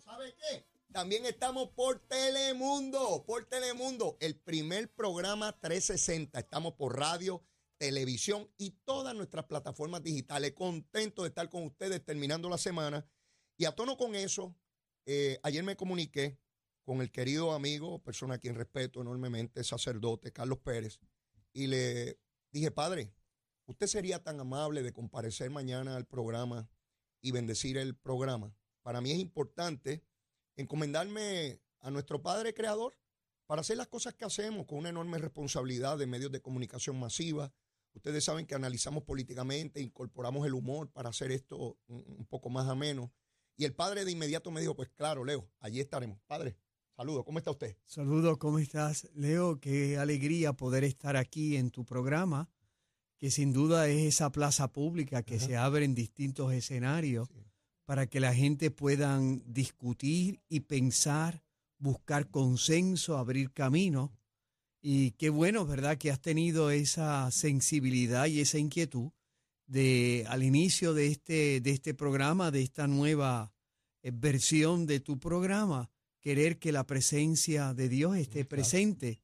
¿sabe qué? También estamos por Telemundo, por Telemundo, el primer programa 360. Estamos por radio, televisión y todas nuestras plataformas digitales. Contento de estar con ustedes terminando la semana. Y a tono con eso, eh, ayer me comuniqué con el querido amigo, persona a quien respeto enormemente, sacerdote Carlos Pérez, y le dije, padre, ¿usted sería tan amable de comparecer mañana al programa y bendecir el programa? Para mí es importante encomendarme a nuestro Padre Creador para hacer las cosas que hacemos con una enorme responsabilidad de medios de comunicación masiva. Ustedes saben que analizamos políticamente, incorporamos el humor para hacer esto un poco más ameno. Y el padre de inmediato me dijo, pues claro, Leo, allí estaremos. Padre, saludos, ¿cómo está usted? Saludos, ¿cómo estás? Leo, qué alegría poder estar aquí en tu programa, que sin duda es esa plaza pública que se abre en distintos escenarios para que la gente puedan discutir y pensar, buscar consenso, abrir camino. Y qué bueno, ¿verdad?, que has tenido esa sensibilidad y esa inquietud de al inicio de este, de este programa, de esta nueva eh, versión de tu programa, querer que la presencia de Dios esté presente,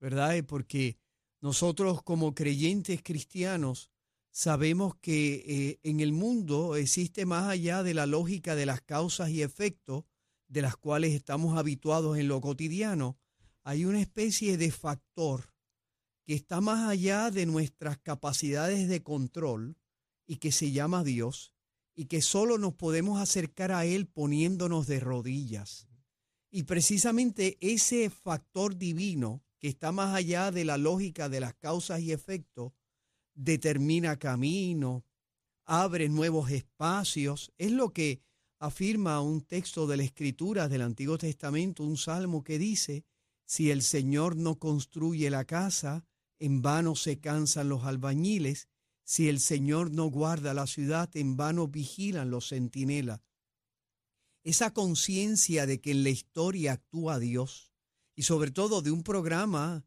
¿verdad? Porque nosotros como creyentes cristianos sabemos que eh, en el mundo existe más allá de la lógica de las causas y efectos de las cuales estamos habituados en lo cotidiano, hay una especie de factor que está más allá de nuestras capacidades de control y que se llama Dios y que solo nos podemos acercar a Él poniéndonos de rodillas. Y precisamente ese factor divino que está más allá de la lógica de las causas y efectos determina camino, abre nuevos espacios. Es lo que afirma un texto de la Escritura del Antiguo Testamento, un salmo que dice, si el Señor no construye la casa, en vano se cansan los albañiles, si el Señor no guarda la ciudad, en vano vigilan los centinelas. Esa conciencia de que en la historia actúa Dios y sobre todo de un programa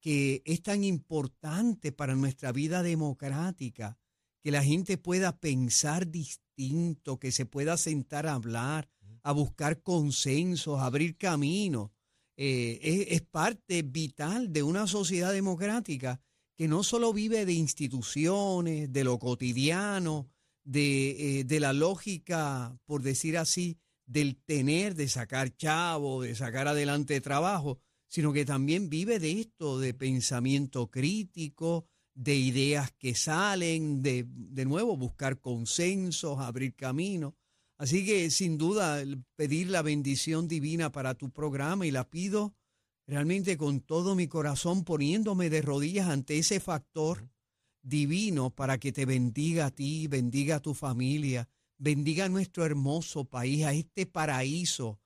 que es tan importante para nuestra vida democrática, que la gente pueda pensar distinto, que se pueda sentar a hablar, a buscar consensos, a abrir caminos. Eh, es, parte vital de una sociedad democrática que no solo vive de instituciones, de lo cotidiano, de, eh, de la lógica, por decir así, del tener, de sacar chavo, de sacar adelante trabajo, sino que también vive de esto, de pensamiento crítico, de ideas que salen, de, de nuevo buscar consensos, abrir caminos. Así que sin duda pedir la bendición divina para tu programa y la pido realmente con todo mi corazón poniéndome de rodillas ante ese factor divino para que te bendiga a ti, bendiga a tu familia, bendiga a nuestro hermoso país, a este paraíso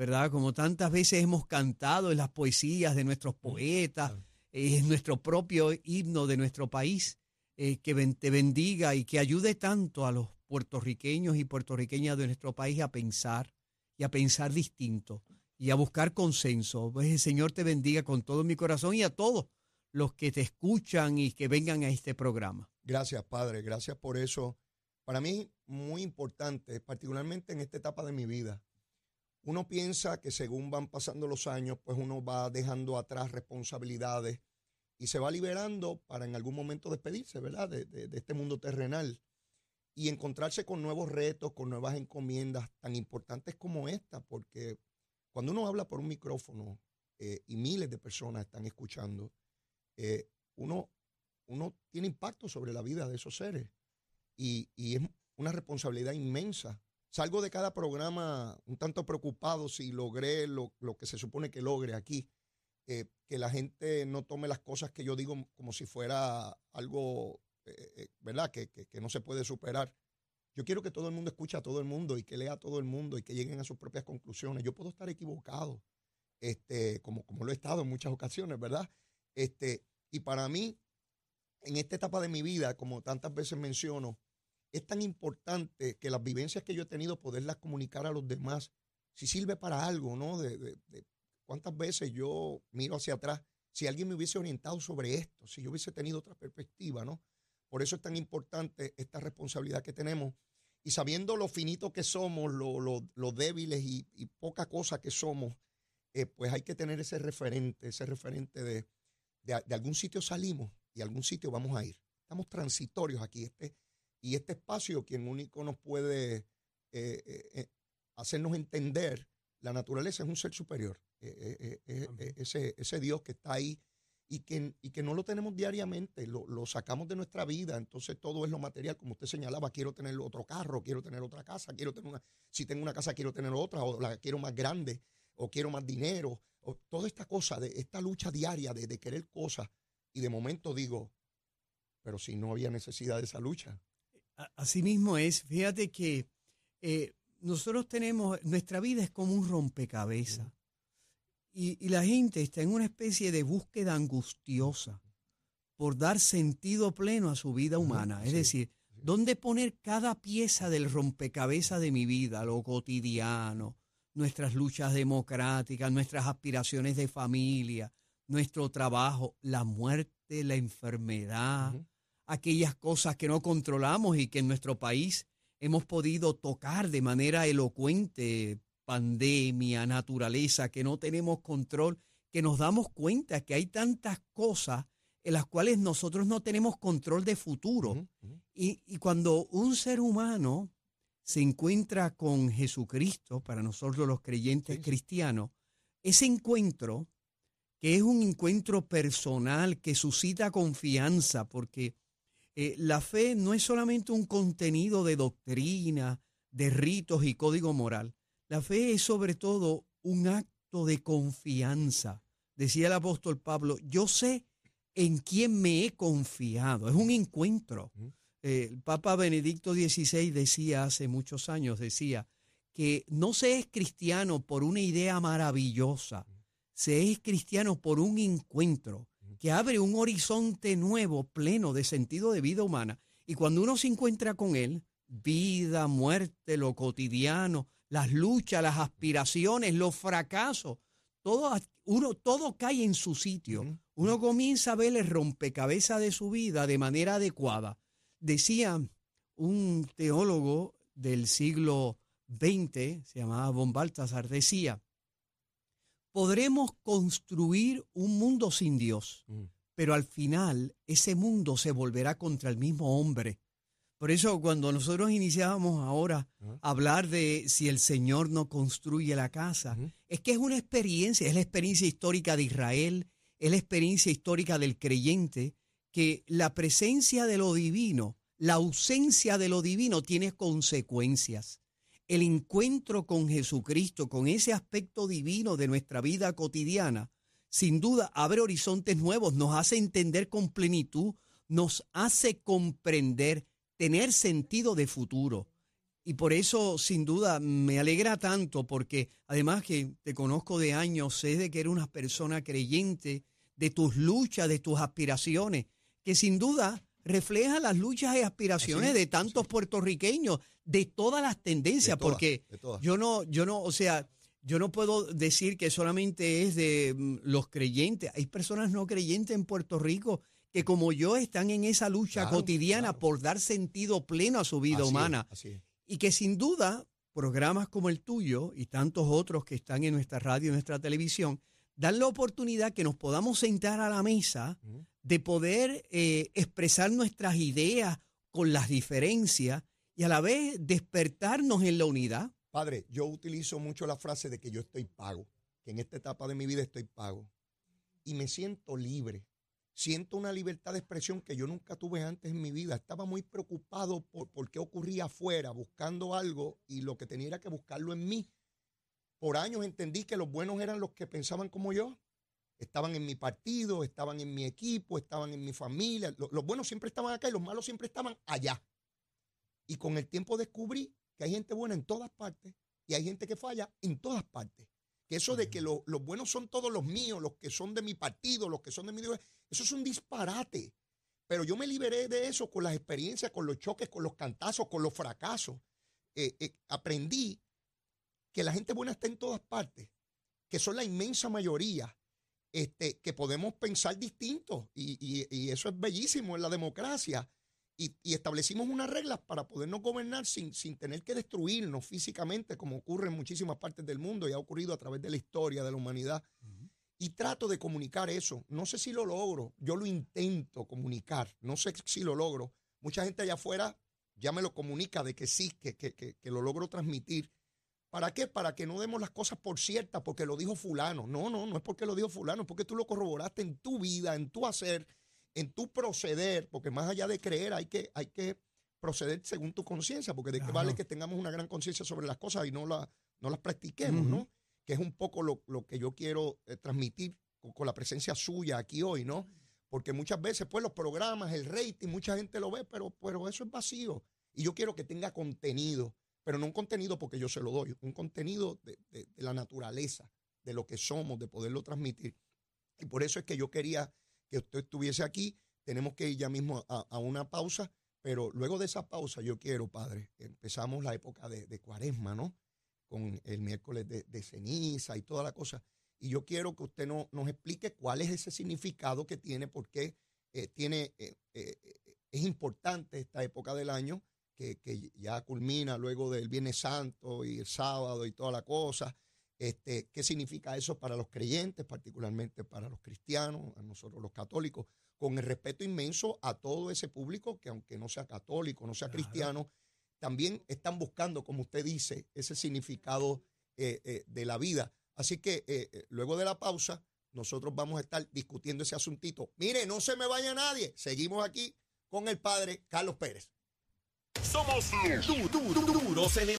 ¿verdad? Como tantas veces hemos cantado en las poesías de nuestros poetas, es nuestro propio himno de nuestro país, eh, que te bendiga y que ayude tanto a los puertorriqueños y puertorriqueñas de nuestro país a pensar y a pensar distinto y a buscar consenso. Pues el Señor te bendiga con todo mi corazón y a todos los que te escuchan y que vengan a este programa. Gracias, Padre. Gracias por eso. Para mí, muy importante, particularmente en esta etapa de mi vida, uno piensa que según van pasando los años, pues uno va dejando atrás responsabilidades y se va liberando para en algún momento despedirse, ¿verdad? De, este mundo terrenal y encontrarse con nuevos retos, con nuevas encomiendas tan importantes como esta, porque cuando uno habla por un micrófono eh, y miles de personas están escuchando, eh, uno, tiene impacto sobre la vida de esos seres y es una responsabilidad inmensa Salgo de cada programa un tanto preocupado si logré lo, que se supone que logre aquí. Eh, que la gente no tome las cosas que yo digo como si fuera algo, eh, eh, ¿verdad? Que, no se puede superar. Yo quiero que todo el mundo escuche a todo el mundo y que lea a todo el mundo y que lleguen a sus propias conclusiones. Yo puedo estar equivocado, este, como, como lo he estado en muchas ocasiones, ¿verdad? Este, y para mí, en esta etapa de mi vida, como tantas veces menciono, es tan importante que las vivencias que yo he tenido, poderlas comunicar a los demás, si sirve para algo, ¿no? De, cuántas veces yo miro hacia atrás, si alguien me hubiese orientado sobre esto, si yo hubiese tenido otra perspectiva, ¿no? Por eso es tan importante esta responsabilidad que tenemos. y sabiendo lo finito que somos, lo, débiles y, poca cosa que somos, eh, pues hay que tener ese referente, ese referente de, de, algún sitio salimos y algún sitio vamos a ir. Estamos transitorios aquí. Este, y este espacio, quien único nos puede eh, hacernos entender la naturaleza, es un ser superior. ese, ese Dios que está ahí y que, y que no lo tenemos diariamente, lo, sacamos de nuestra vida, entonces todo es lo material, como usted señalaba, quiero tener otro carro, quiero tener otra casa, quiero tener una, si tengo una casa quiero tener otra, o la quiero más grande, o quiero más dinero, o toda esta cosa, de esta lucha diaria de, querer cosas, y de momento digo, pero si no había necesidad de esa lucha. Así mismo es, fíjate que eh, nosotros tenemos, nuestra vida es como un rompecabezas. Y, la gente está en una especie de búsqueda angustiosa por dar sentido pleno a su vida humana. Es decir, ¿dónde poner cada pieza del rompecabezas de mi vida, lo cotidiano, nuestras luchas democráticas, nuestras aspiraciones de familia, nuestro trabajo, la muerte, la enfermedad, aquellas cosas que no controlamos y que en nuestro país hemos podido tocar de manera elocuente pandemia, naturaleza, que no tenemos control, que nos damos cuenta que hay tantas cosas en las cuales nosotros no tenemos control de futuro. Y, y, cuando un ser humano se encuentra con Jesucristo, para nosotros los creyentes cristianos, ese encuentro, que es un encuentro personal, que suscita confianza, porque eh, la fe no es solamente un contenido de doctrina, de ritos y código moral. La fe es sobre todo un acto de confianza. Decía el apóstol Pablo, yo sé en quién me he confiado. Es un encuentro. Eh, el Papa Benedicto XVI decía hace muchos años, decía, que no se es cristiano por una idea maravillosa, se es cristiano por un encuentro que abre un horizonte nuevo, pleno de sentido de vida humana. Y cuando uno se encuentra con él, vida, muerte, lo cotidiano, las luchas, las aspiraciones, los fracasos, todo, uno, todo cae en su sitio. Uno comienza a ver el rompecabezas de su vida de manera adecuada. Decía un teólogo del siglo XX, se llamaba Von Baltasar, decía, podremos construir un mundo sin Dios, pero al final ese mundo se volverá contra el mismo hombre. Por eso cuando nosotros iniciábamos ahora a hablar de si el Señor no construye la casa, es que es una experiencia, es la experiencia histórica de Israel, es la experiencia histórica del creyente, que la presencia de lo divino, la ausencia de lo divino tiene consecuencias. El encuentro con Jesucristo, con ese aspecto divino de nuestra vida cotidiana, sin duda abre horizontes nuevos, nos hace entender con plenitud, nos hace comprender tener sentido de futuro. Y por eso, sin duda, me alegra tanto, porque además que te conozco de años, sé de que eres una persona creyente, de tus luchas, de tus aspiraciones, que sin duda refleja las luchas y aspiraciones de tantos puertorriqueños, de todas las tendencias, porque yo no, yo no, o sea, yo no puedo decir que solamente es de mm, los creyentes, hay personas no creyentes en Puerto Rico que como yo están en esa lucha cotidiana por dar sentido pleno a su vida humana. Y que sin duda programas como el tuyo y tantos otros que están en nuestra radio y nuestra televisión dan la oportunidad que nos podamos sentar a la mesa de poder eh, expresar nuestras ideas con las diferencias y a la vez despertarnos en la unidad. Padre, yo utilizo mucho la frase de que yo estoy pago, que en esta etapa de mi vida estoy pago y me siento libre siento una libertad de expresión que yo nunca tuve antes en mi vida. Estaba muy preocupado por, por qué ocurría afuera, buscando algo y lo que tenía era que buscarlo en mí. Por años entendí que los buenos eran los que pensaban como yo. Estaban en mi partido, estaban en mi equipo, estaban en mi familia. Los, los buenos siempre estaban acá y los malos siempre estaban allá. Y con el tiempo descubrí que hay gente buena en todas partes y hay gente que falla en todas partes. Que eso de que los buenos son todos los míos, los que son de mi partido, los que son de mi... Eso es un disparate. Pero yo me liberé de eso con las experiencias, con los choques, con los cantazos, con los fracasos. Eh, eh, aprendí que la gente buena está en todas partes, que son la inmensa mayoría, este, que podemos pensar distinto y, y, eso es bellísimo en la democracia y, establecimos unas reglas para podernos gobernar sin, sin tener que destruirnos físicamente, como ocurre en muchísimas partes del mundo y ha ocurrido a través de la historia de la humanidad. Y trato de comunicar eso. No sé si lo logro, yo lo intento comunicar, no sé si lo logro. Mucha gente allá afuera ya me lo comunica de que sí, que, que, que, que lo logro transmitir. ¿Para qué? Para que no demos las cosas por ciertas porque lo dijo fulano. No, no, no es porque lo dijo fulano, es porque tú lo corroboraste en tu vida, en tu hacer en tu proceder, porque más allá de creer hay que, hay que proceder según tu conciencia, porque de qué vale que tengamos una gran conciencia sobre las cosas y no, la, no las practiquemos, ¿no? Que es un poco lo, que yo quiero eh, transmitir con, la presencia suya aquí hoy, ¿no? Porque muchas veces, pues los programas, el rating, mucha gente lo ve, pero, pero eso es vacío. Y yo quiero que tenga contenido, pero no un contenido porque yo se lo doy, un contenido de, de la naturaleza, de lo que somos, de poderlo transmitir. Y por eso es que yo quería que usted estuviese aquí. Tenemos que ir ya mismo a, una pausa, pero luego de esa pausa yo quiero, padre, empezamos la época de, cuaresma, ¿no? Con el miércoles de, ceniza y toda la cosa. Y yo quiero que usted no, nos explique cuál es ese significado que tiene, porque eh, tiene, eh, eh, es importante esta época del año, que, que, ya culmina luego del Viernes Santo y el sábado y toda la cosa. Este, ¿Qué significa eso para los creyentes, particularmente para los cristianos, a nosotros los católicos? Con el respeto inmenso a todo ese público que aunque no sea católico, no sea cristiano, también están buscando, como usted dice, ese significado eh, eh, de la vida. Así que eh, luego de la pausa, nosotros vamos a estar discutiendo ese asuntito. Mire, no se me vaya nadie. Seguimos aquí con el padre Carlos Pérez. Somos en